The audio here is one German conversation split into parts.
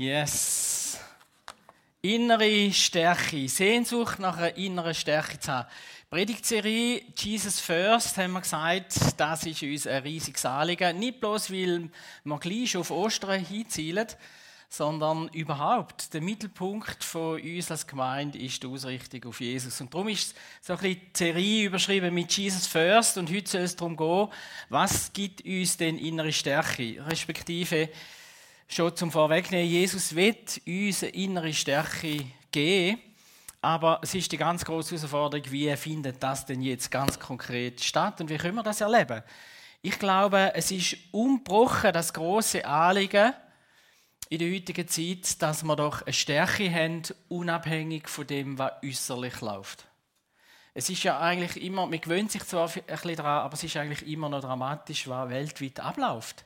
Yes. Innere Stärke, Sehnsucht nach einer inneren Stärke zu haben. Predigtserie Jesus First haben wir gesagt, das ist uns ein riesiges Anliegen. Nicht bloß, weil wir gleich auf Ostern hinzielen, sondern überhaupt der Mittelpunkt von uns als Gemeinde ist die Ausrichtung auf Jesus. Und darum ist so ein bisschen die Serie überschrieben mit Jesus First und heute soll es darum gehen, was gibt uns denn innere Stärke, respektive schon zum Vorwegnehmen, Jesus wird uns eine innere Stärke geben, aber es ist die ganz große Herausforderung, wie findet das denn jetzt ganz konkret statt und wie können wir das erleben? Ich glaube, es ist unbrochen das große Anliegen in der heutigen Zeit, dass wir doch eine Stärke haben, unabhängig von dem, was äußerlich läuft. Es ist ja eigentlich immer, man gewöhnt sich zwar ein bisschen daran, aber es ist eigentlich immer noch dramatisch, was weltweit abläuft.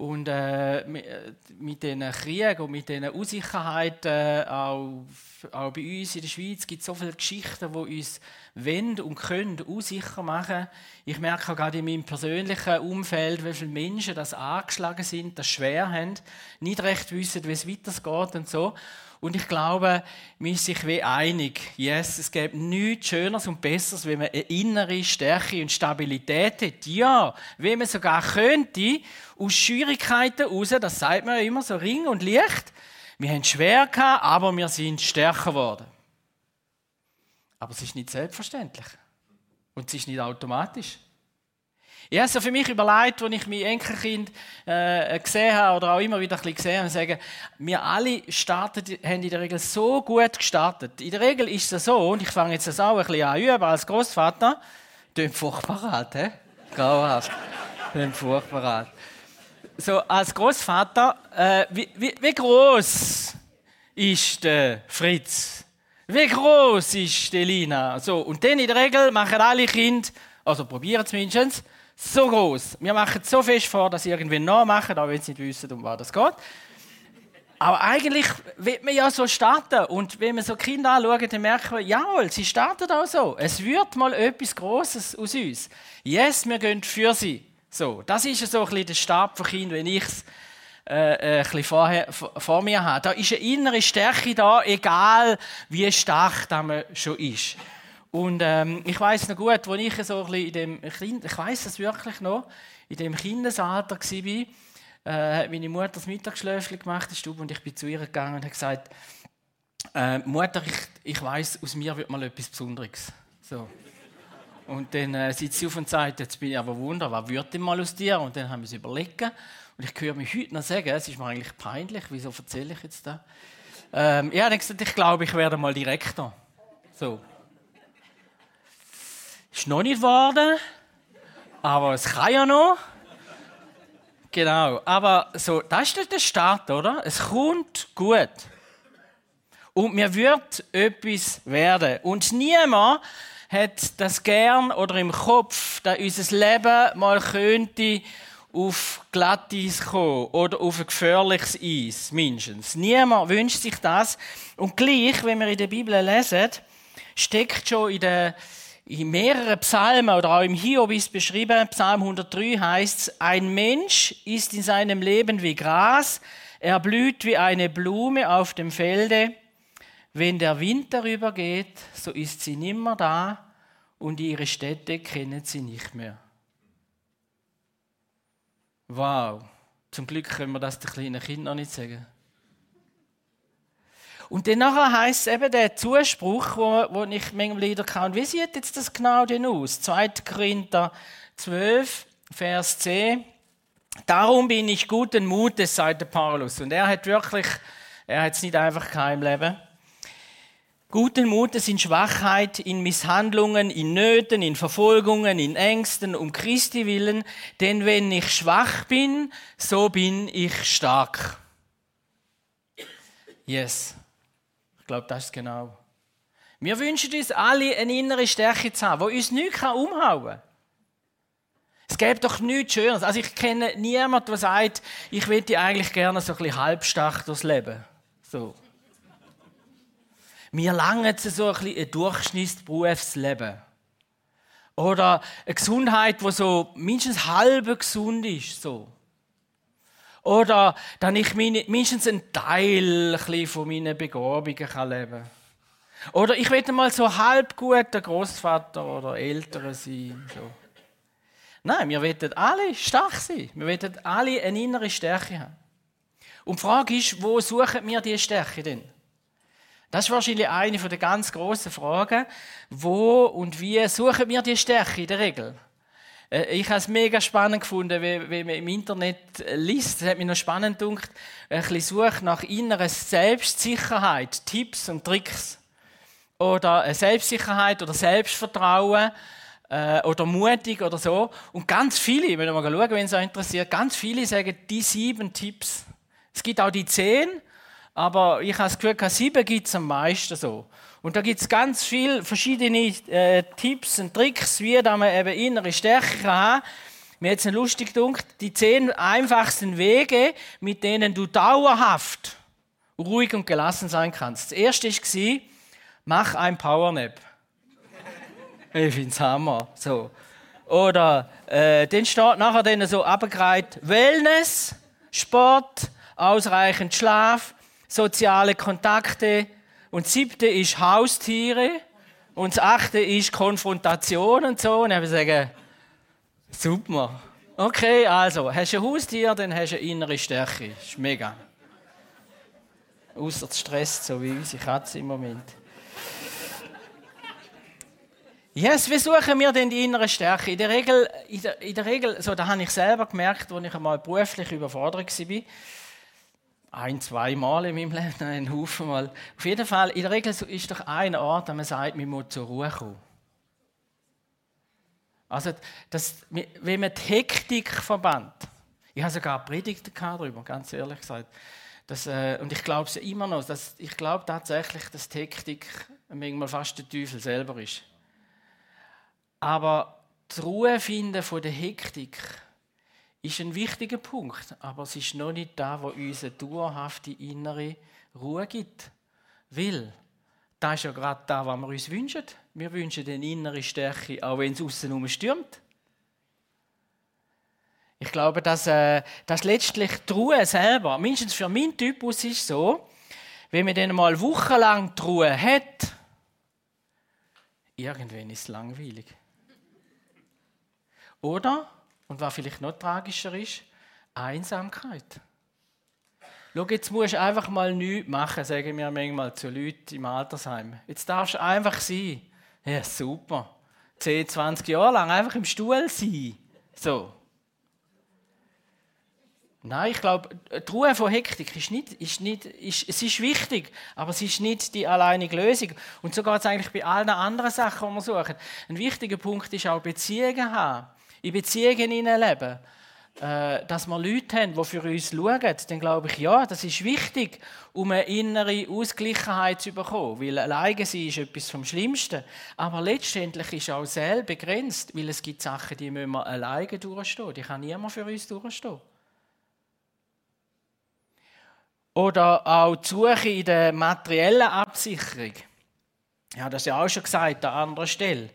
Und äh, mit diesen Kriegen und mit diesen Unsicherheiten, äh, auch, auch bei uns in der Schweiz, gibt es so viele Geschichten, die uns wenden und können unsicher machen. Ich merke auch gerade in meinem persönlichen Umfeld, wie viele Menschen das angeschlagen sind, das schwer haben, nicht recht wissen, wie es weitergeht und so. Und ich glaube, wir sind sich wie einig. Yes, es gibt nichts Schöneres und Besseres, wenn man eine innere Stärke und Stabilität hat. Ja, wenn man sogar könnte, aus Schwierigkeiten heraus, das sagt man ja immer so Ring und Licht, wir haben schwer gehabt, aber wir sind stärker geworden. Aber es ist nicht selbstverständlich. Und es ist nicht automatisch. Ich habe so für mich überlegt, als ich mein Enkelkind äh, gesehen habe oder auch immer wieder ein bisschen gesehen habe, sagen, wir alle starten, haben in der Regel so gut gestartet. In der Regel ist es so, und ich fange jetzt das auch ein bisschen an üben als Großvater, klingt furchtbar alt, hä? Grauhaft. klingt furchtbar alt. So, als Großvater, äh, wie, wie, wie groß ist der Fritz? Wie groß ist die Lina? So, und dann in der Regel machen alle Kinder, also probieren es mindestens, so groß. Wir machen so fest vor, dass sie irgendwie nachmachen, auch wenn sie nicht wissen, um was das geht. Aber eigentlich wird man ja so starten. Und wenn man so Kinder anschaut, dann merken wir, jawohl, sie starten auch so. Es wird mal etwas Großes aus uns. Yes, wir gehen für sie. So, das ist so ein bisschen der Stab von Kindern, wenn ich es äh, äh, ein bisschen vorher, vor mir habe. Da ist eine innere Stärke da, egal wie stark man schon ist. Und ähm, ich weiß noch gut, als ich so ein in dem kind, ich weiß es wirklich noch, in dem Kindesalter war, äh, hat meine Mutter das Mittagsschläfchen gemacht in Stube und ich bin zu ihr gegangen und habe gesagt, äh, Mutter, ich, ich weiß, aus mir wird mal etwas Besonderes. So. Und dann äh, sitzt sie auf und sagt, jetzt bin ich aber wunder, was wird denn mal aus dir? Und dann haben wir es überlegt. Und ich höre mich heute noch sagen, es ist mir eigentlich peinlich, wieso erzähle ich jetzt da? Ähm, ja, dann gesagt, ich glaube, ich werde mal Direktor. So. Ist noch nicht geworden, aber es kann ja noch. Genau, aber so, das ist der Start, oder? Es kommt gut. Und mir wird etwas werden. Und niemand hat das gern oder im Kopf, dass unser Leben mal könnte auf Glatteis kommen oder auf ein gefährliches Eis, mindestens. Niemand wünscht sich das. Und gleich, wenn wir in der Bibel lesen, steckt schon in der in mehreren Psalmen oder auch im Hiob ist beschrieben, Psalm 103 heißt es, ein Mensch ist in seinem Leben wie Gras, er blüht wie eine Blume auf dem Felde. Wenn der Wind darüber geht, so ist sie nimmer da und ihre Städte kennen sie nicht mehr. Wow, zum Glück können wir das den kleinen Kindern nicht sagen. Und dann heisst es eben der Zuspruch, wo, wo ich manchmal wieder kann. Wie sieht jetzt das genau denn aus? 2. Korinther 12, Vers 10. Darum bin ich guten Mutes, sagt der Paulus. Und er hat wirklich, er hat es nicht einfach kein Leben. Guten Mutes in Schwachheit, in Misshandlungen, in Nöten, in Verfolgungen, in Ängsten, um Christi willen. Denn wenn ich schwach bin, so bin ich stark. Yes glaube, das ist genau. Wir wünschen uns alle eine innere Stärke zu haben, die uns nichts umhauen kann. Es gäbe doch nichts Schöneres. Also ich kenne niemanden, der sagt, ich würde eigentlich gerne so ein bisschen halbstark durchs Leben. So. Mir langt so ein bisschen ein Durchschnittsberufsleben. Oder eine Gesundheit, die so mindestens halb gesund ist. So. Oder, dass ich meine, mindestens einen Teil ein von meinen Begabungen leben kann. Oder ich will mal so halb guter Großvater oder Ältere sein. So. Nein, wir wollen alle stark sein. Wir wollen alle eine innere Stärke haben. Und die Frage ist, wo suchen wir diese Stärke denn? Das ist wahrscheinlich eine der ganz grossen Fragen. Wo und wie suchen wir die Stärke in der Regel? Äh, ich habe es mega spannend gefunden, wie, wie man im Internet liest. Es hat mich noch spannend gedacht, ein bisschen sucht nach innerer Selbstsicherheit, Tipps und Tricks. Oder Selbstsicherheit oder Selbstvertrauen äh, oder mutig oder so. Und ganz viele, wenn wir mal schauen, wenn es euch interessiert, ganz viele sagen die sieben Tipps. Es gibt auch die zehn, aber ich habe das Gefühl, sieben gibt es am meisten so. Und da gibt es ganz viele verschiedene äh, Tipps und Tricks, wie man eben innere Stärke kann haben. Mir hat es lustig gedacht, die zehn einfachsten Wege, mit denen du dauerhaft ruhig und gelassen sein kannst. Das erste war, mach ein Powernap. ich finde es Hammer. So. Oder äh, dann steht nachher dann so abgereiht Wellness, Sport, ausreichend Schlaf, soziale Kontakte. Und das siebte ist Haustiere. Und das achte ist Konfrontation und so. Und ich sagen, super. Okay, also, hast du ein Haustier, dann hast du eine innere Stärke. Das ist mega. Außer Stress, so wie unsere Katze im Moment. Yes, wie suchen wir denn die innere Stärke? In der Regel, in der, in der Regel so, da habe ich selber gemerkt, als ich einmal beruflich überfordert war, ein, zwei Mal in meinem Leben, einen Haufen Mal. Auf jeden Fall, in der Regel ist doch ein Ort, wo man sagt, man muss zur Ruhe kommen. Also, das, wenn man die Hektik verbannt, ich habe sogar Predigten darüber, ganz ehrlich gesagt. Das, äh, und ich glaube es immer noch, dass, ich glaube tatsächlich, dass die Hektik manchmal fast der Teufel selber ist. Aber die Ruhe finden von der Hektik ist ein wichtiger Punkt, aber es ist noch nicht da, wo uns eine dauerhafte innere Ruhe gibt. Weil, das ist ja gerade da, was wir uns wünschen. Wir wünschen eine innere Stärke, auch wenn es außen stürmt. Ich glaube, dass, äh, dass letztlich die Ruhe selber, mindestens für meinen Typus ist so, wenn man dann mal wochenlang die Ruhe hat, irgendwann ist es langweilig. Oder, und was vielleicht noch tragischer ist, Einsamkeit. Schau, jetzt musst du einfach mal nichts machen, sagen wir manchmal zu Leuten im Altersheim. Jetzt darfst du einfach sein. Ja, super. 10, 20 Jahre lang einfach im Stuhl sein. So. Nein, ich glaube, die Ruhe von Hektik ist nicht, ist nicht ist, es ist wichtig, aber es ist nicht die alleinige Lösung. Und so geht es eigentlich bei allen anderen Sachen, die wir suchen. Ein wichtiger Punkt ist auch Beziehungen haben in Beziehungen leben, äh, dass wir Leute haben, die für uns schauen, dann glaube ich, ja, das ist wichtig, um eine innere Ausgleichheit zu bekommen. Weil alleine sein ist etwas vom Schlimmsten. Aber letztendlich ist auch selbst begrenzt, weil es gibt Sachen, die müssen wir alleine durchstehen. Die kann niemand für uns durchstehen. Oder auch die Suche in der materiellen Absicherung. Ja, das ja auch schon gesagt an anderer Stelle.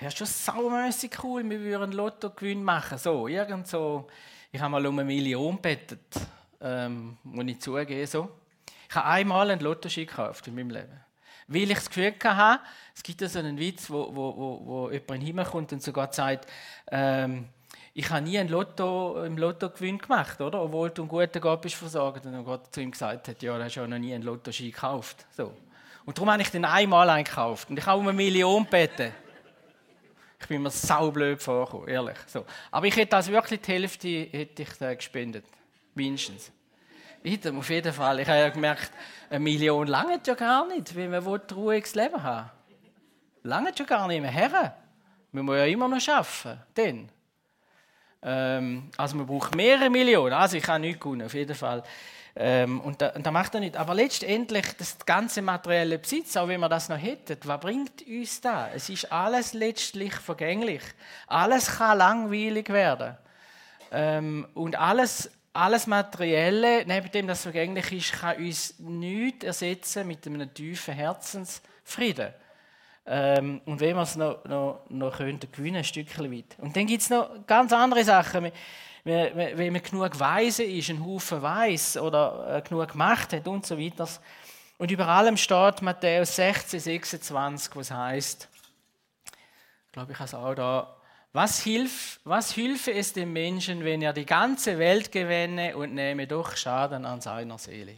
Das ist schon saumässig cool, wir würden einen Lottogewinn machen. So, irgend so. Ich habe mal um eine Million bettet, ähm, muss ich zugeben. So. Ich habe einmal einen Lottoschein gekauft in meinem Leben. Weil ich das Gefühl hatte, es gibt so einen Witz, wo, wo, wo, wo jemand in den Himmel kommt und sogar sagt, ähm, ich habe nie ein Lotto, im Lottogewinn gemacht, oder? Obwohl du einen guten Gott bist versorgt. Und dann Gott zu ihm gesagt hat, ja, du hast ja noch nie einen Lottoschein gekauft. So. Und darum habe ich den einmal eingekauft. Und ich habe um eine Million bettet. Ich bin mir saublöd vorgekommen, ehrlich. So. Aber ich hätte also wirklich die Hälfte hätte ich gespendet. Mindestens. Weiter, auf jeden Fall. Ich habe ja gemerkt, eine Million lange ja gar nicht, wenn man ein ruhiges Leben haben Lange ja gar nicht mehr. Herren, wir müssen ja immer noch arbeiten. Dann. Ähm, also man braucht mehrere Millionen. Also ich habe nichts gewonnen, auf jeden Fall. Ähm, und, da, und da macht er nicht. Aber letztendlich, das ganze materielle Besitz, auch wenn wir das noch hätten, was bringt uns da? Es ist alles letztlich vergänglich. Alles kann langweilig werden. Ähm, und alles, alles Materielle, neben dem das vergänglich ist, kann uns nichts ersetzen mit einem tiefen Herzensfrieden. Ähm, und wenn wir es noch, noch, noch könnten gewinnen, ein Stückchen weit. Und dann gibt es noch ganz andere Sachen. Wenn man genug weise ist, ein Haufen weiß oder äh, genug gemacht hat und so weiter. Und über allem steht Matthäus 16, 26, was heißt, glaube, ich auch da, was, hilf, was hilfe es dem Menschen, wenn er die ganze Welt gewinne und nehme doch Schaden an seiner Seele?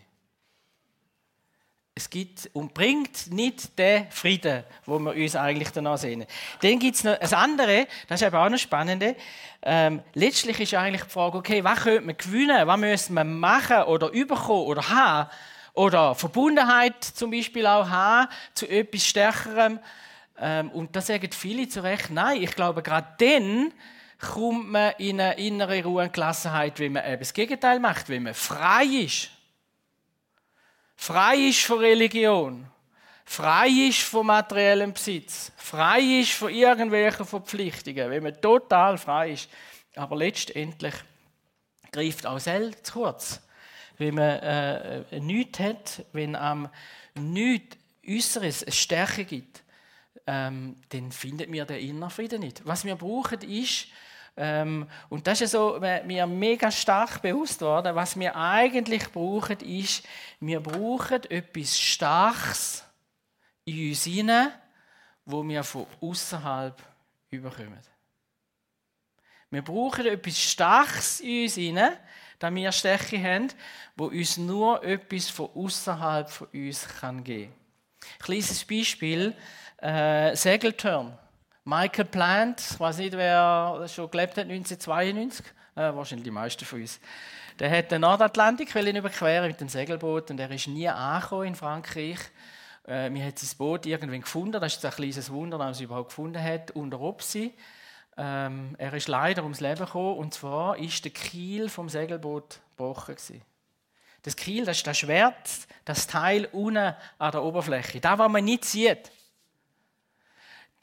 Es gibt und bringt nicht den Frieden, wo wir uns eigentlich danach sehen. Dann gibt es noch das andere, das ist aber auch noch spannende. Ähm, letztlich ist eigentlich die Frage, okay, was könnte man gewinnen, was müssen wir machen oder überkommen oder haben oder Verbundenheit zum Beispiel auch haben zu etwas Stärkerem. Ähm, und da sagen viele zu Recht, nein, ich glaube, gerade dann kommt man in eine innere Ruhe und Gelassenheit, wenn man eben das Gegenteil macht, wenn man frei ist frei ist von Religion, frei ist von materiellem Besitz, frei ist von irgendwelchen Verpflichtungen, wenn man total frei ist. Aber letztendlich greift auch selbst zu kurz. Wenn man äh, nichts hat, wenn am nichts Äußeres eine Stärke gibt, ähm, dann findet mir der innere Frieden nicht. Was wir brauchen, ist ähm, und das ist so mir mega stark bewusst worden. Was wir eigentlich brauchen, ist, wir brauchen etwas Starkes in uns hinein, wo wir von außerhalb überkommen. Wir brauchen etwas Starkes in uns hinein, damit wir Stärke haben, wo uns nur etwas von außerhalb von uns kann geben. Kleines Beispiel: äh, Segeltörn. Michael Plant, ich weiß nicht, wer schon gelebt hat, 1992, äh, wahrscheinlich die meisten von uns. Der hat den Nordatlantik überqueren mit dem Segelboot und er ist nie angekommen in Frankreich. Äh, wir haben sein Boot irgendwann gefunden, das ist ein kleines Wunder, dass er es überhaupt gefunden hat, unter Opsi. Ähm, er ist leider ums Leben gekommen und zwar ist der Kiel vom Segelboot gebrochen gewesen. Das Kiel, das ist das Schwert, das Teil unten an der Oberfläche, da, was man nicht sieht.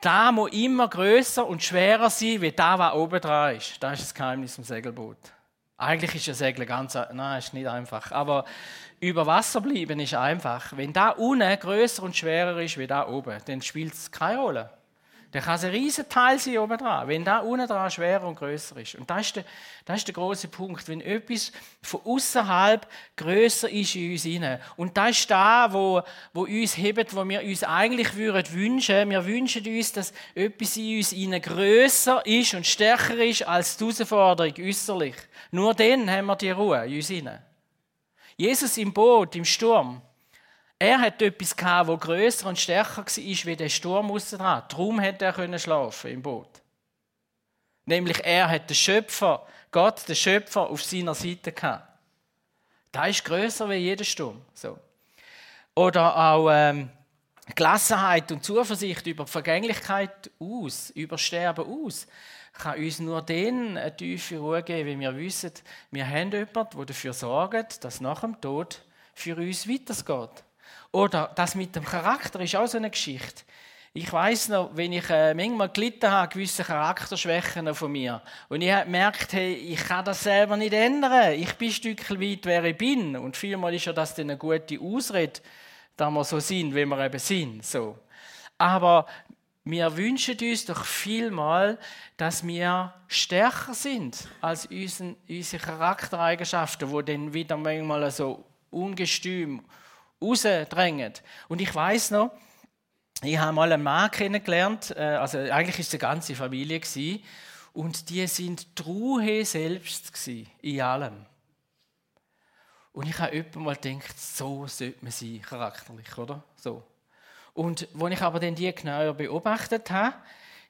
Da muss immer größer und schwerer sein, wie da, was oben dran ist. Das ist das Geheimnis vom Segelboot. Eigentlich ist ein Segeln ganz, nein, ist nicht einfach. Aber über Wasser bleiben ist einfach. Wenn da unten größer und schwerer ist wie da oben, dann spielt es keine Rolle. Der kann ein riesen Teil sein oben dran, wenn da unten dran schwerer und größer ist. Und das ist der, das ist der große Punkt, wenn etwas von außerhalb größer ist in uns hinein. Und das ist da, wo, wo uns hebt, wo wir uns eigentlich würden wünschen. Wir wünschen uns, dass etwas in uns hinein größer ist und stärker ist als die Herausforderung äußerlich. Nur dann haben wir die Ruhe in uns hinein. Jesus im Boot, im Sturm, er hat etwas gehabt, das grösser und stärker war wie der Sturm aussen dran. Darum hätte er schlafen im Boot. Nämlich er hat den Schöpfer, Gott, den Schöpfer, auf seiner Seite gehabt. Da ist grösser wie jeder Sturm. So. Oder auch ähm, Gelassenheit und Zuversicht über die Vergänglichkeit aus, über Sterben aus, kann uns nur dann eine tiefe Ruhe geben, wenn wir wissen, wir haben jemanden, der dafür sorgt, dass nach dem Tod für uns weitergeht. Oder das mit dem Charakter ist auch so eine Geschichte. Ich weiß noch, wenn ich äh, manchmal gelitten habe, gewisse Charakterschwächen von mir. Und ich habe gemerkt, hey, ich kann das selber nicht ändern. Ich bin ein Stück weit, wer ich bin. Und vielmal ist ja das dann eine gute Ausrede, dass wir so sind, wie wir eben sind. So. Aber wir wünschen uns doch vielmal, dass wir stärker sind als unsere Charaktereigenschaften, wo dann wieder manchmal so ungestüm rausdrängen. Und ich weiß noch, ich habe mal einen Mann kennengelernt, äh, also eigentlich ist es eine ganze Familie und die sind Truhe selbst in allem. Und ich habe öppe mal gedacht, so sollte man sein, charakterlich, oder? So. Und als ich aber dann die genauer beobachtet habe,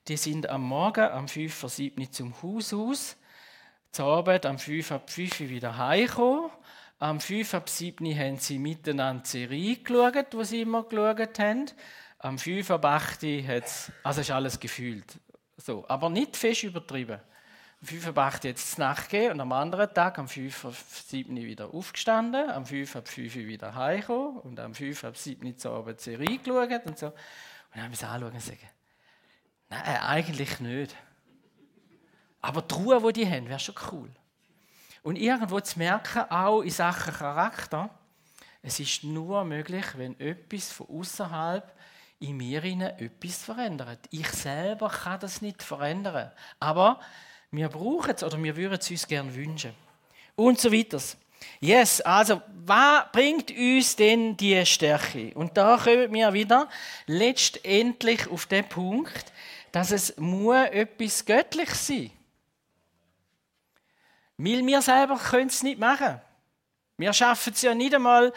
die sind am Morgen am 5 vor 7 zum Haus aus, zur Arbeit am 5 ab 5 wieder heimgekommen am 5 ab 7 haben sie miteinander die Serie geschaut, die sie immer geschaut haben. Am 5 ab 8 hat es, also ist alles gefühlt. So, aber nicht fest übertrieben. Am 5 ab 8 hat es Nacht gegeben und am anderen Tag, am 5 ab 7 wieder aufgestanden, am 5 ab 5 wieder heimgekommen und am 5 ab 7 zur Abend die Serie geschaut und so. Und dann haben wir es anschauen und sagen, nein, eigentlich nicht. Aber die Ruhe, die die haben, wäre schon cool. Und irgendwo zu merken, auch in Sachen Charakter, es ist nur möglich, wenn etwas von außerhalb in mir etwas verändert. Ich selber kann das nicht verändern. Aber Wir brauchen es oder wir würden es uns gerne wünschen. Und so weiter. Yes, also, was bringt uns denn die Stärke? Und da kommen wir wieder letztendlich auf den Punkt, dass es muss etwas Göttliches sein Weil wir selber können es nicht machen. Wir schaffen es ja nicht einmal,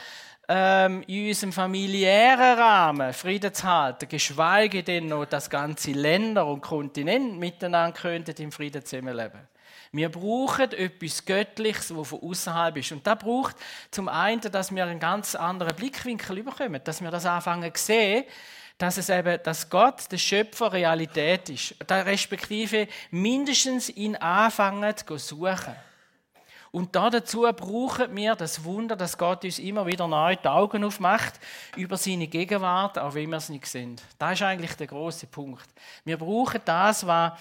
ähm, in unserem familiären Rahmen Frieden zu halten, geschweige denn noch, dass ganze Länder und Kontinente miteinander könnten im Frieden zusammenleben. Wir brauchen etwas Göttliches, das von außerhalb ist. Und das braucht zum einen, dass wir einen ganz anderen Blickwinkel bekommen, dass wir das anfangen zu sehen, dass es eben, dass Gott, der Schöpfer, Realität ist. Respektive mindestens ihn anfangen zu suchen. Und dazu brauchen wir das Wunder, dass Gott uns immer wieder neu die Augen aufmacht über seine Gegenwart, auch wenn wir es nicht sehen. Das ist eigentlich der große Punkt. Wir brauchen das, was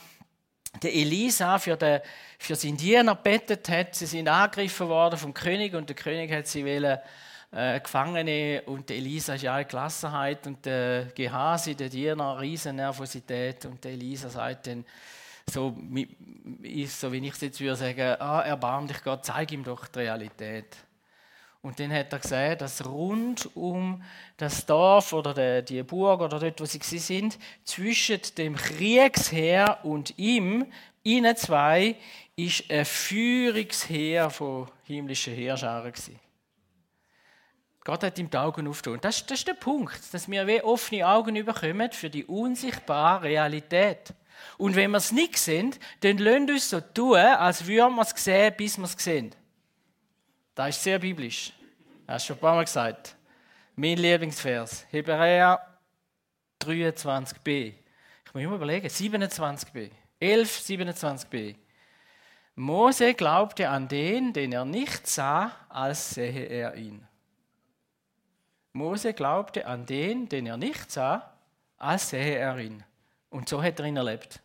der Elisa für, den, für seinen Diener bettet hat. Sie sind angegriffen worden vom König und der König hat sie wollen, äh, Gefangene und Elisa ist ja eine Gelassenheit und der Gehasi, der Diener, riesen Nervosität und der Elisa sagt dann, so, so wie ich es jetzt würde sagen, ah, erbarm dich Gott, zeig ihm doch die Realität. Und dann hat er gesehen, dass rund um das Dorf oder die Burg oder dort, wo sie sind, zwischen dem Kriegsheer und ihm, ihnen zwei, ist ein Führungsheer von himmlischen Heerscharen gewesen. Gott hat ihm die Augen aufgetan. Das, das ist der Punkt, dass wir wie offene Augen bekommen für die unsichtbare Realität. Und wenn wir es nicht sehen, dann lassen wir uns so tun, als würden wir es sehen, bis wir es sehen. Das ist sehr biblisch. Hast du schon ein paar Mal gesagt. Mein Lieblingsvers, Hebräer 23b. Ich muss immer überlegen, 27b. 11, 27b. Mose glaubte an den, den er nicht sah, als sähe er ihn. Mose glaubte an den, den er nicht sah, als sähe er ihn. Und so hat er ihn erlebt.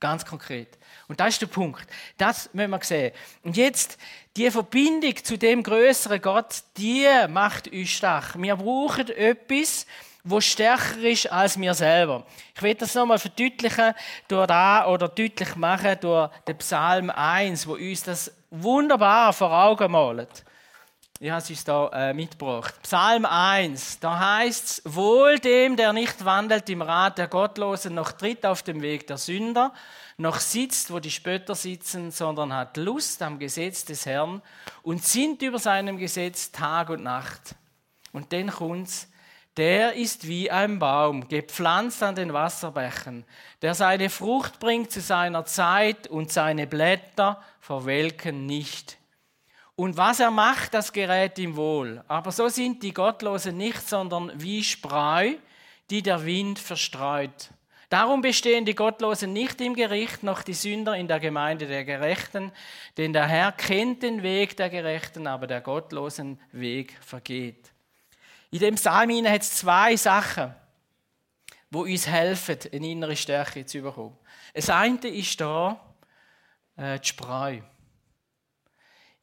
Ganz konkret. Und das ist der Punkt. Das müssen wir sehen. Und jetzt, die Verbindung zu dem größeren Gott, die macht uns stark. Wir brauchen etwas, wo stärker ist als wir selber. Ich will das nochmal verdeutlichen durch da oder deutlich machen durch den Psalm 1, wo uns das wunderbar vor Augen malt. Ich habe es da äh, mitgebracht. Psalm 1, da heißt es, wohl dem, der nicht wandelt im Rat der Gottlosen, noch tritt auf dem Weg der Sünder, noch sitzt, wo die Spötter sitzen, sondern hat Lust am Gesetz des Herrn und sinnt über seinem Gesetz Tag und Nacht. Und dann kommt's, der ist wie ein Baum, gepflanzt an den Wasserbächen, der seine Frucht bringt zu seiner Zeit und seine Blätter verwelken nicht. Und was er macht, das gerät ihm wohl. Aber so sind die Gottlosen nicht, sondern wie Spreu, die der Wind verstreut. Darum bestehen die Gottlosen nicht im Gericht, noch die Sünder in der Gemeinde der Gerechten, denn der Herr kennt den Weg der Gerechten, aber der Gottlosen Weg vergeht. In dem Psalm hat es zwei Sachen, wo uns helfen, eine innere Stärke zu bekommen. Das eine ist da äh, die Spreu.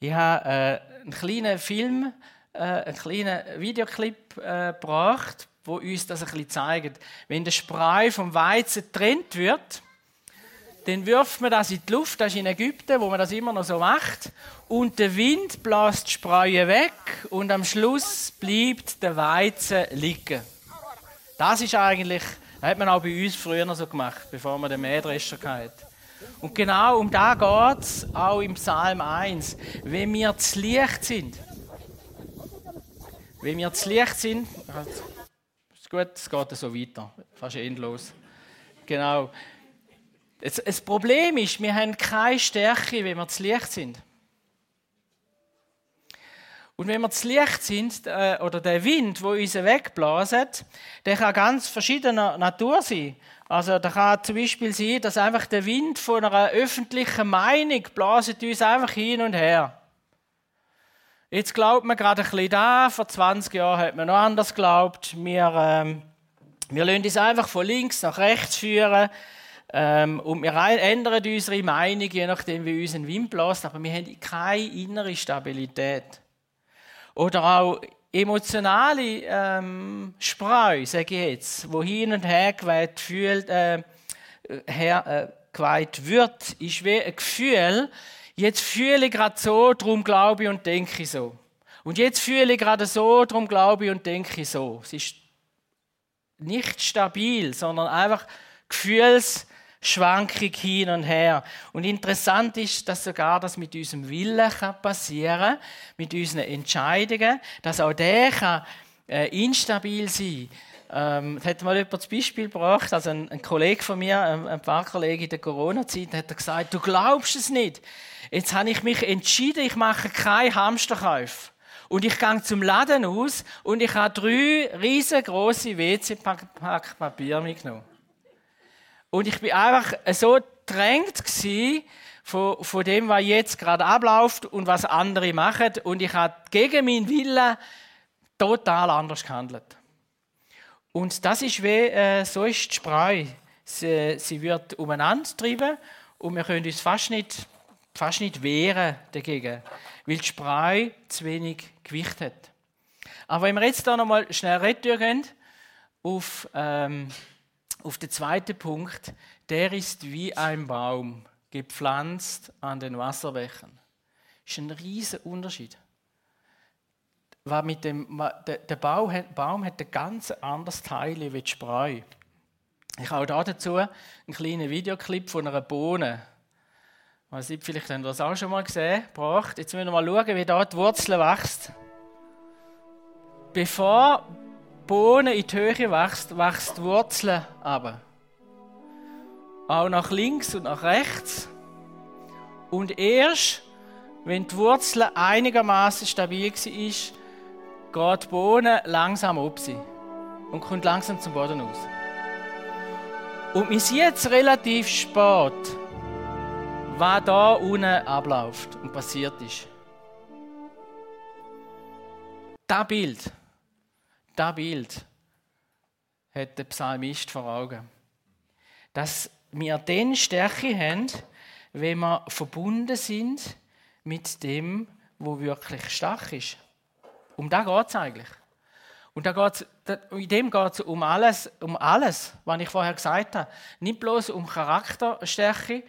Ich habe äh, einen kleinen Film, äh, einen kleinen Videoclip äh, gebracht, wo uns das ein bisschen zeigt. Wenn der Spreu vom Weizen getrennt wird, dann wirft man das in die Luft, das ist in Ägypten, wo man das immer noch so macht, und der Wind bläst die Spreu weg und am Schluss bleibt der Weizen liegen. Das ist eigentlich, das hat man auch bei uns früher noch so gemacht, bevor man den Mähdrescher hatte. Und genau um da geht es auch im Psalm 1. Wenn wir zu Licht sind, wenn wir zu Licht sind, ist gut, es geht so weiter, fast endlos. Genau. Das Problem ist, wir haben keine Stärke, wenn wir zu Licht sind. Und wenn wir zu Licht sind, äh, oder der Wind, wo uns wegblaset, der kann ganz verschiedener Natur sein. Also da kann zum Beispiel sein, dass einfach der Wind von einer öffentlichen Meinung blaset uns einfach hin und her. Jetzt glaubt man gerade ein bisschen da, vor 20 Jahren hat man noch anders geglaubt. Wir, ähm, wir lassen uns einfach von links nach rechts führen ähm, und wir ändern unsere Meinung, je nachdem wie uns ein Wind bläst, aber wir haben keine innere Stabilität. Oder auch emotionale ähm, Spreu, sage ich jetzt, wo hin und her geweht fühlt, äh, her, geweiht wird, ist wie ein Gefühl, jetzt fühle ich gerade so, darum glaube ich und denke ich so. Und jetzt fühle ich gerade so, darum glaube ich und denke ich so. Es ist nicht stabil, sondern einfach Gefühlsschwankung hin und her. Und interessant ist, dass sogar das mit unserem Willen passieren kann, mit unseren Entscheidungen, dass auch der kann, äh, instabil sein ähm, es hat mal jemand das Beispiel gebracht, also ein, ein Kollege von mir, ein, ein Pfarrkollege in der Corona-Zeit, hat gesagt, du glaubst es nicht. Jetzt habe ich mich entschieden, ich mache keine Hamsterkäufe. Und ich gehe zum Laden aus und ich habe drei riesengroße WC-Pack mitgenommen. Und ich bin einfach so drängt von, von dem, was jetzt gerade abläuft und was andere machen. Und ich habe gegen meinen Willen total anders gehandelt. Und das ist wie, äh, so ist die Spreu. Sie, sie wird umeinander treiben und wir können uns fast nicht, fast nicht wehren dagegen, weil die Spreu zu wenig Gewicht hat. Aber wenn wir jetzt da nochmal schnell retourgehen auf, ähm, auf den zweiten Punkt, der ist wie ein Baum, gepflanzt an den Wasserbächen. Das ist ein riesiger Unterschied war mit dem, der, Baum, hat ein ganz anderes Teil wie die Spreu. Ich habe auch dazu einen kleinen Videoclip von einer Bohne. Man sieht, vielleicht haben wir das auch schon mal gesehen. Gebracht. Jetzt müssen wir mal schauen, wie da die Wurzel wächst. Bevor Bohne in die Höhe wächst, wächst die Wurzel aber. Auch nach links und nach rechts. Und erst, wenn die Wurzel einigermaßen stabil ist, geht die Bohne langsam ab sie und kommt langsam zum Boden aus. Und man sieht jetzt relativ spät, was da unten abläuft und passiert ist. Das Bild, das Bild hat der Psalmist vor Augen. Dass wir den Stärke haben, wenn wir verbunden sind mit dem, wo wirklich stark ist. Um das geht es eigentlich. Und da geht's, in dem geht es um alles, um alles, was ich vorher gesagt habe. Nicht bloß um Charakterstärke,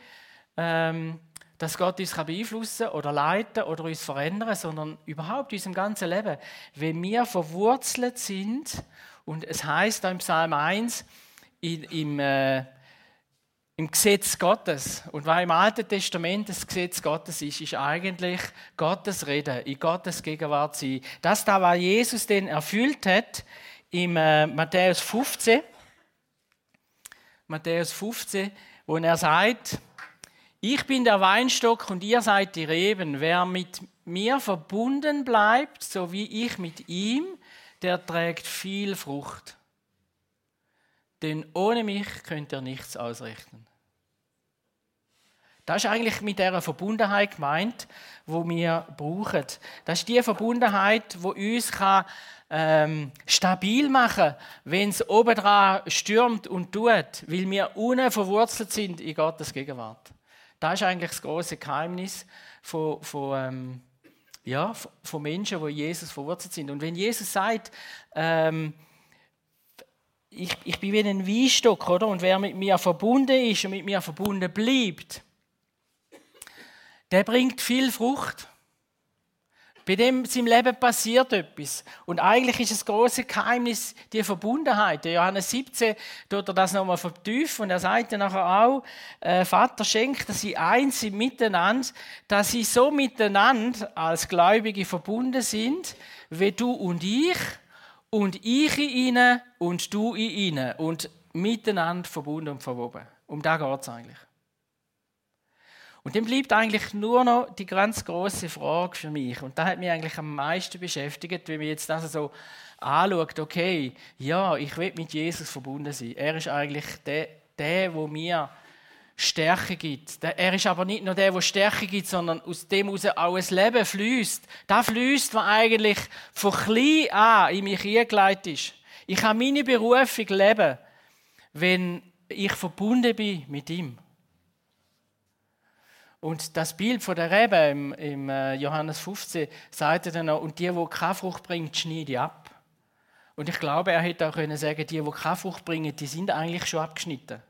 ähm, dass Gott uns beeinflussen oder leiten oder uns verändern, sondern überhaupt in unserem ganzen Leben. Wenn wir verwurzelt sind, und es heißt im Psalm 1, in, im, äh, im Gesetz Gottes. Und was im Alten Testament das Gesetz Gottes ist, ist eigentlich Gottes Reden, in Gottes Gegenwart sein. Das da, was Jesus denn erfüllt hat, im äh, Matthäus 15, Matthäus 15, wo er sagt, ich bin der Weinstock und ihr seid die Reben. Wer mit mir verbunden bleibt, so wie ich mit ihm, der trägt viel Frucht. Denn ohne mich könnt ihr nichts ausrichten. Das ist eigentlich mit der Verbundenheit gemeint, wo wir brauchen. Das ist die Verbundenheit, wo uns kann, ähm, stabil machen, wenn es obendran stürmt und tut, weil wir unten verwurzelt sind in Gottes Gegenwart. Das ist eigentlich das große Geheimnis von, von, ähm, ja, von Menschen, die Jesus verwurzelt sind. Und wenn Jesus sagt, ähm, ich, ich bin wie ein Weinstock, oder? Und wer mit mir verbunden ist und mit mir verbunden bleibt, der bringt viel Frucht. Bei dem seinem Leben passiert etwas. Und eigentlich ist das große Geheimnis die Verbundenheit. Der Johannes 17 tut er das nochmal vertiefen und er sagt dann nachher auch, äh, Vater schenkt, dass sie eins sind miteinander, dass sie so miteinander als Gläubige verbunden sind, wie du und ich und ich in ihnen und du in ihnen und miteinander verbunden und verwoben. Um da geht es eigentlich. Und dann bleibt eigentlich nur noch die ganz große Frage für mich. Und da hat mich eigentlich am meisten beschäftigt, wenn man jetzt das so anschaut, okay, ja, ich will mit Jesus verbunden sein. Er ist eigentlich der, der, wo mir Stärke gibt. Er ist aber nicht nur der, der Stärke gibt, sondern aus dem heraus auch ein Leben fließt. Da fließt, was eigentlich von klein an in mich eingeleitet ist. Ich kann meine Berufung leben, wenn ich verbunden bin mit ihm. Und das Bild von der Rebe im, im äh, Johannes 15 sagt dann noch, und die, die keine Frucht bringt, schneide ab. Und ich glaube, er hätte auch können sagen, die, die keine Frucht bringen, die sind eigentlich schon abgeschnitten.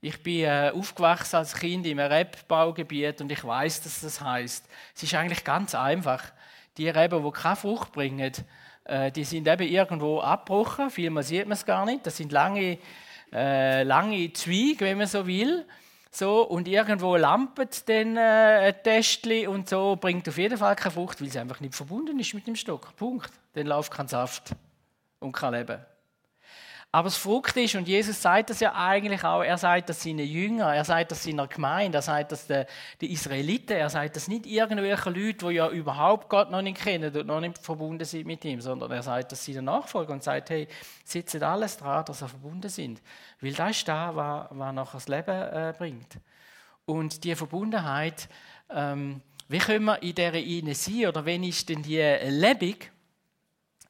Ich bin äh, aufgewachsen als Kind im Rebbaugebiet und ich weiß, dass das heißt. Es ist eigentlich ganz einfach. Die Reben, die keine Frucht bringen, äh, die sind eben irgendwo abgebrochen. Vielmal sieht man es gar nicht. Das sind lange, äh, lange Zweige, wenn man so will. So, und irgendwo lampet dann äh, ein Testli und so, bringt auf jeden Fall keine Frucht, weil sie einfach nicht verbunden ist mit dem Stock. Punkt. Dann läuft kein Saft und kein Leben. Aber das Frucht ist, und Jesus sagt das ja eigentlich auch, er sagt das seinen Jüngern, er sagt das seiner Gemeinde, er sagt das den, Israeliten, er sagt das nicht irgendwelchen Leuten, die ja überhaupt Gott noch nicht kennen und noch nicht verbunden sind mit ihm, sondern er sagt das seinen Nachfolgern und sagt, hey, setzt alles dran, dass sie verbunden sind. Weil das ist da, was, was nachher das Leben äh, bringt. Und die Verbundenheit, ähm, wie können wir in dieser sein, oder wenn ist denn die lebendig?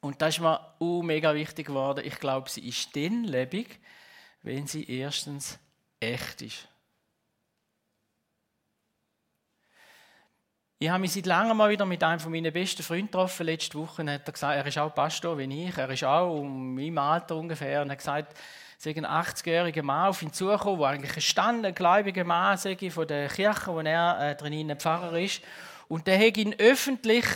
Und das ist mir auch mega wichtig geworden. Ich glaube, sie ist dann lebendig, wenn sie erstens echt ist. Ich habe mich seit langem mal wieder mit einem meiner besten Freunde getroffen. Letzte Woche hat er gesagt, er ist auch Pastor wie ich. Er ist auch um meinem Alter ungefähr. Und er hat gesagt, es ist ein 80-jähriger Mann auf ihn zugekommen, der eigentlich ein standender, gläubiger Mann sei, von der Kirche, wo er äh, drin Pfarrer ist. Und der hat ihn öffentlich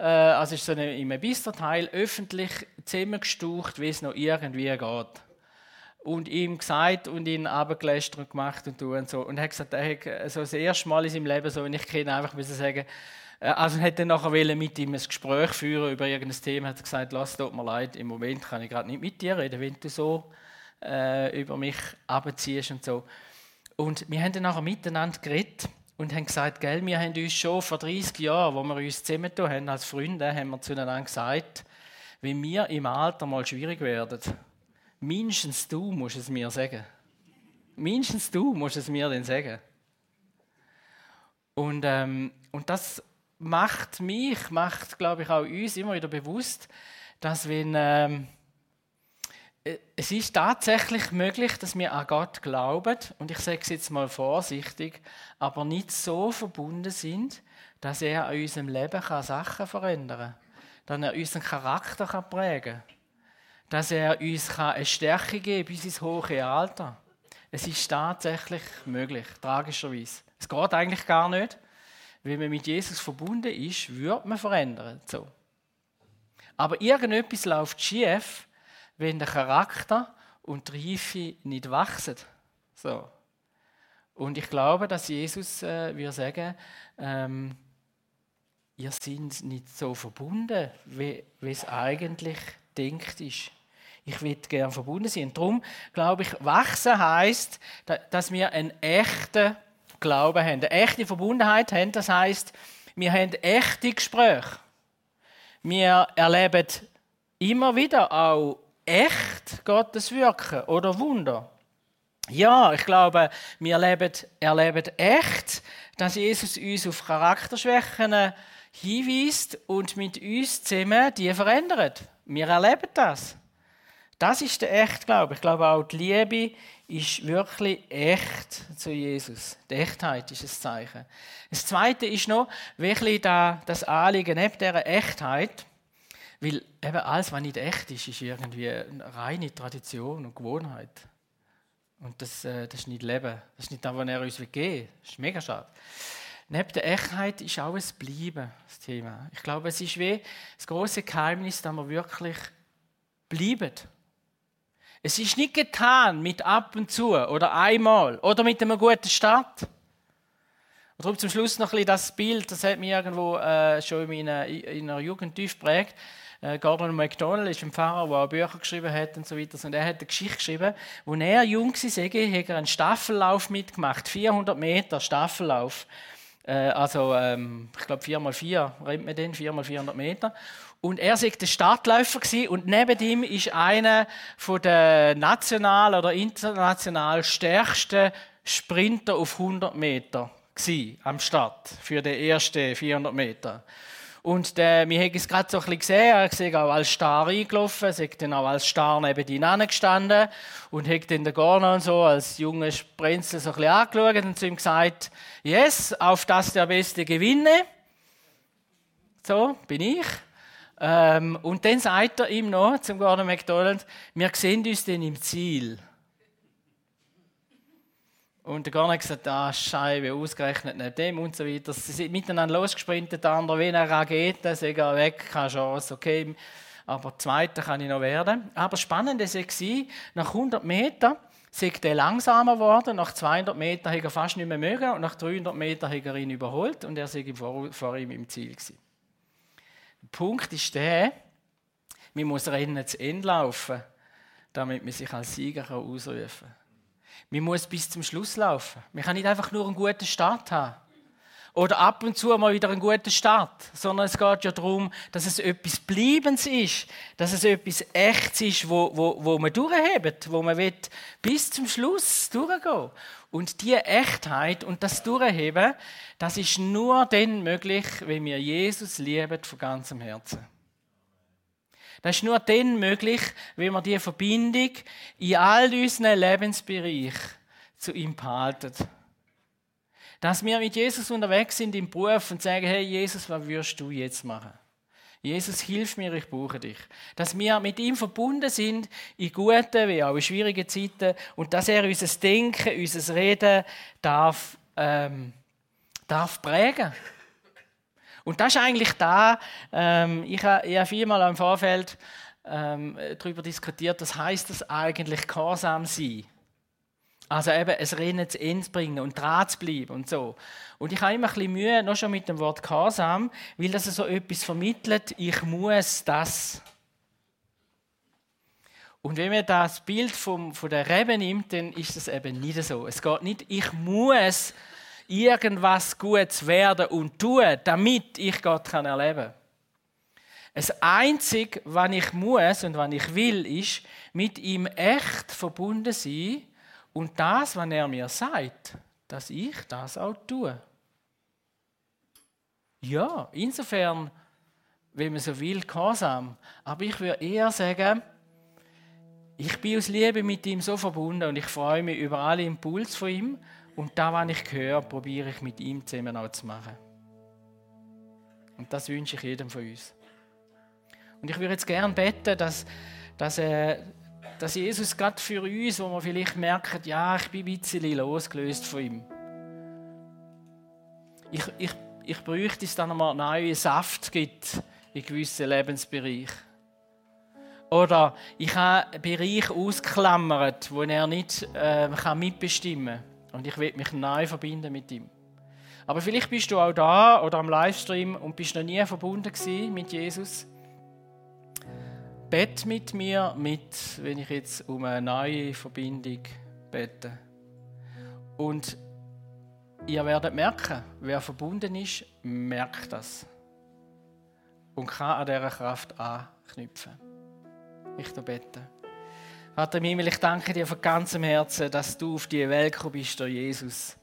äh, also ist so eine, im Bisterteil öffentlich zusammengestaucht, wie es noch irgendwie geht. Und ihm gesagt und ihn abgelästert gemacht und und so. Und er hat gesagt, er hat so das erste Mal in seinem Leben, so, wenn ich kenne, einfach müssen sagen, äh, also er dann nachher mit ihm ein Gespräch führen über irgendein Thema, hat gesagt, lass tut mir leid, im Moment kann ich gerade nicht mit dir reden, wenn du so äh, über mich abziehst und so. Und wir haben dann nachher miteinander geredet und haben gesagt, gell, wir haben uns schon vor 30 Jahren, wo wir uns zusammengetan haben als Freunde, haben wir zueinander gesagt, wenn wir im Alter mal schwierig werden, mindestens du musst es mir sagen. Mindestens du musst es mir dann sagen. Und, ähm, und das macht mich, macht, glaube ich, auch uns immer wieder bewusst, dass wenn... Ähm, äh, es ist tatsächlich möglich, dass wir an Gott glauben, und ich sage es jetzt mal vorsichtig, aber nicht so verbunden sind, dass er an unserem Leben Sachen verändern kann, dass er unseren Charakter prägen kann, dass er uns eine Stärke geben kann bis ins hohe Alter. Es ist tatsächlich möglich, tragischerweise. Es geht eigentlich gar nicht. Wenn man mit Jesus verbunden ist, wird man verändern. So. Aber irgendetwas läuft schief, wenn der Charakter und die Reife nicht wachsen. So. Und ich glaube, dass Jesus äh, würde sagen, ähm, ihr seid nicht so verbunden, wie, wie es eigentlich denkt ist. Ich will gerne verbunden sein. Darum glaube ich, wachsen heißt, dass wir einen echten Glauben haben, eine echte Verbundenheit haben. Das heißt, wir haben echte Gespräche. Wir erleben immer wieder auch echt Gottes Wirken oder Wunder? Ja, ich glaube, wir erleben, erleben echt, dass Jesus uns auf Charakterschwächen hinweist und mit uns zusammen die verändert. Wir erleben das. Das ist der echt Glaube. Ich glaube auch die Liebe ist wirklich echt zu Jesus. Die Echtheit ist ein Zeichen. Das Zweite ist noch wirklich das Anliegen neben dieser Echtheit weil eben alles, was nicht echt ist, ist irgendwie eine reine Tradition und Gewohnheit. Und das, äh, das ist nicht Leben. Das ist nicht das, was er uns geben will. Das ist mega schade. Neben der Echtheit ist auch ein Bleiben das Thema. Ich glaube, es ist wie das große Geheimnis, dass wir wirklich bleiben. Es ist nicht getan mit ab und zu oder einmal oder mit einem guten Start. Und darum zum Schluss noch ein bisschen das Bild, das hat mich irgendwo äh, schon in meiner, in meiner Jugend tief geprägt. Äh, Gordon MacDonald ist ein Pfarrer, der auch Bücher geschrieben hat und so weiter. Und er hat eine Geschichte geschrieben, wo er jung war, hat er einen Staffellauf mitgemacht, 400 Meter Staffellauf. Äh, also, ähm, ich glaube, 4x4 rennt man den, 4x400 Meter. Und er war der Startläufer und neben ihm ist einer der national oder international stärksten Sprinter auf 100 Meter am Start für die ersten 400 Meter. Und äh, wir haben es gerade so ein bisschen gesehen, er ist auch als Star eingelaufen, er dann auch als Star neben ihnen gestanden und hat dann den Gorner so als junger Sprenzel so ein bisschen angeschaut und zu ihm gesagt, yes, auf das der Beste gewinne. So, bin ich. Ähm, und dann sagt er ihm noch, zum Gordon McDonald, wir sehen uns dann im Ziel. Und der Garner hat gesagt, ah, Scheibe, ausgerechnet nicht dem und so weiter. Sie sind miteinander losgesprintet, der andere wie eine Rakete, sie gehen weg, keine Chance, okay. Aber Zweiter kann ich noch werden. Aber spannend war, nach 100 Metern ist er langsamer geworden, nach 200 Metern hat er fast nicht mehr mögen und nach 300 Metern hat er ihn überholt und er war vor, ihm im Ziel. Gewesen. Der Punkt ist der, man muss Rennen zu Ende laufen, damit man sich als Sieger ausrufen kann. Man muss bis zum Schluss laufen. Man kann nicht einfach nur einen guten Start haben. Oder ab und zu mal wieder einen guten Start. Sondern es geht ja darum, dass es etwas Bleibens ist. Dass es etwas Echtes ist, wo, wo, wo man durchhebt. Wo man will bis zum Schluss durchgehen Und diese Echtheit und das Durchheben, das ist nur dann möglich, wenn wir Jesus lieben von ganzem Herzen. Das ist nur dann möglich, wenn wir diese Verbindung in all unseren Lebensbereichen zu ihm behalten. Dass wir mit Jesus unterwegs sind im Beruf und sagen, hey Jesus, was würdest du jetzt machen? Jesus, hilf mir, ich brauche dich. Dass wir mit ihm verbunden sind, in guten wie auch in schwierigen Zeiten, und dass er unser Denken, unser Reden darf, ähm, darf prägen. Und das ist eigentlich da, ähm, ich, habe viermal im Vorfeld ähm, darüber diskutiert, was heißt das eigentlich Gehorsam sein? Also eben ein Rennen zu Ende bringen und dran zu bleiben und so. Und ich habe immer ein bisschen Mühe, noch schon mit dem Wort Gehorsam, weil das so etwas vermittelt, ich muss das. Und wenn man das Bild vom, von der Rebe nimmt, dann ist das eben nicht so. Es geht nicht, ich muss irgendwas Gutes werden und tun, damit ich Gott kann erleben kann. Das Einzige, was ich muss und was ich will, ist mit ihm echt verbunden sein und das, was er mir sagt, dass ich das auch tue. Ja, insofern, wenn man so will, gehorsam. Aber ich würde eher sagen, ich bin aus Liebe mit ihm so verbunden und ich freue mich über alle Impulse von ihm und da, was ich höre, probiere ich mit ihm zusammen auch zu machen. Und das wünsche ich jedem von uns. Und ich würde jetzt gerne beten, dass, dass, äh, dass Jesus gerade für uns, wo wir vielleicht merken, ja, ich bin ein bisschen losgelöst von ihm. Ich, ich, ich bräuchte es dann einmal neuen Saft gibt in gewissen Lebensbereichen. Oder ich habe einen Bereich ausgeklammert, wo er nicht äh, mitbestimmen kann. Und ich will mich neu verbinden mit ihm. Aber vielleicht bist du auch da oder am Livestream und bist noch nie verbunden mit Jesus. Bett mit mir mit, wenn ich jetzt um eine neue Verbindung bete. Und ihr werdet merken, wer verbunden ist, merkt das. Und kann an dieser Kraft anknüpfen. Ich bete. Vater im Himmel, ich danke dir von ganzem Herzen, dass du auf die Welt gekommen bist, durch Jesus.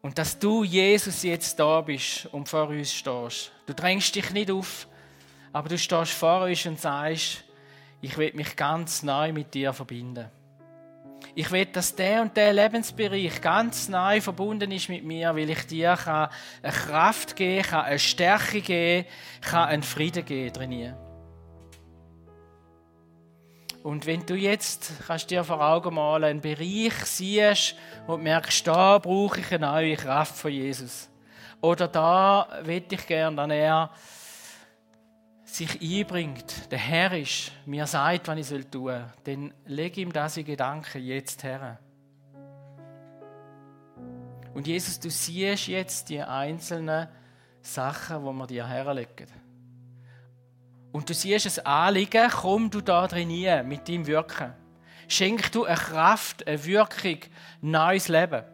Und dass du, Jesus, jetzt da bist und vor uns stehst. Du drängst dich nicht auf, aber du stehst vor uns und sagst, ich will mich ganz neu mit dir verbinden. Ich will, dass der und der Lebensbereich ganz neu verbunden ist mit mir, weil ich dir eine Kraft geben kann, eine Stärke geben kann, einen Frieden geben drin. Und wenn du jetzt kannst dir vor Augen malen, einen Bereich siehst und merkst, da brauche ich eine neue Kraft von Jesus. Oder da will ich gerne, dass er sich einbringt, der Herr ist, mir sagt, was ich tun soll, dann leg ihm in Gedanken jetzt her. Und Jesus, du siehst jetzt die einzelnen Sachen, die wir dir herlegen und du siehst es Anliegen, komm du da drin mit deinem Wirken. Schenk du eine Kraft, eine Wirkung, neues Leben.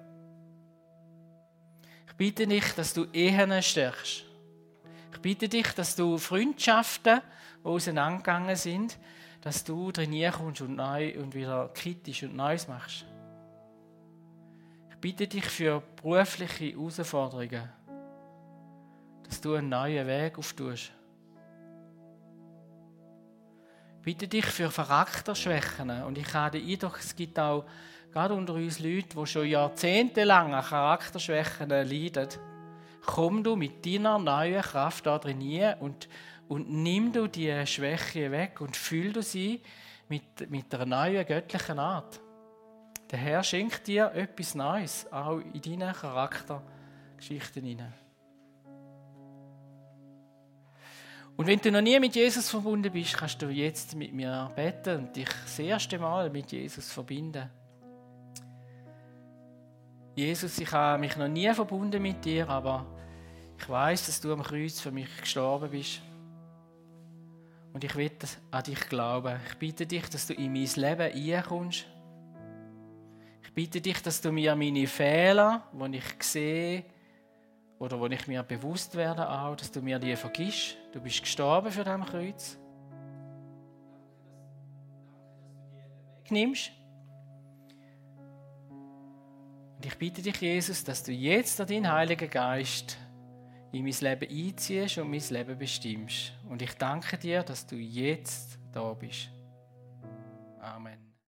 Ich bitte dich, dass du Ehen stärkst. Ich bitte dich, dass du Freundschaften, die auseinandergegangen sind, dass du drin kommst und neu und wieder kritisch und Neues machst. Ich bitte dich für berufliche Herausforderungen, dass du einen neuen Weg auftust bitte dich für Charakterschwächen. Und ich habe den Eindruck, es gibt auch gerade unter uns Leute, die schon jahrzehntelang an Charakterschwächen leiden. Komm du mit deiner neuen Kraft da drin und, und nimm du die Schwäche weg und füll du sie mit, mit einer neuen göttlichen Art. Der Herr schenkt dir etwas Neues, auch in deinen Charaktergeschichten hinein. Und wenn du noch nie mit Jesus verbunden bist, kannst du jetzt mit mir beten und dich das erste Mal mit Jesus verbinden. Jesus, ich habe mich noch nie verbunden mit dir, aber ich weiß, dass du am Kreuz für mich gestorben bist. Und ich will an dich glauben. Ich bitte dich, dass du in mein Leben einkommst. Ich bitte dich, dass du mir meine Fehler, die ich sehe, oder wo ich mir bewusst werde auch, dass du mir die vergisst. Du bist gestorben für das Kreuz. Nimmst. Und ich bitte dich, Jesus, dass du jetzt an deinen Heiligen Geist in mein Leben einziehst und mein Leben bestimmst. Und ich danke dir, dass du jetzt da bist. Amen.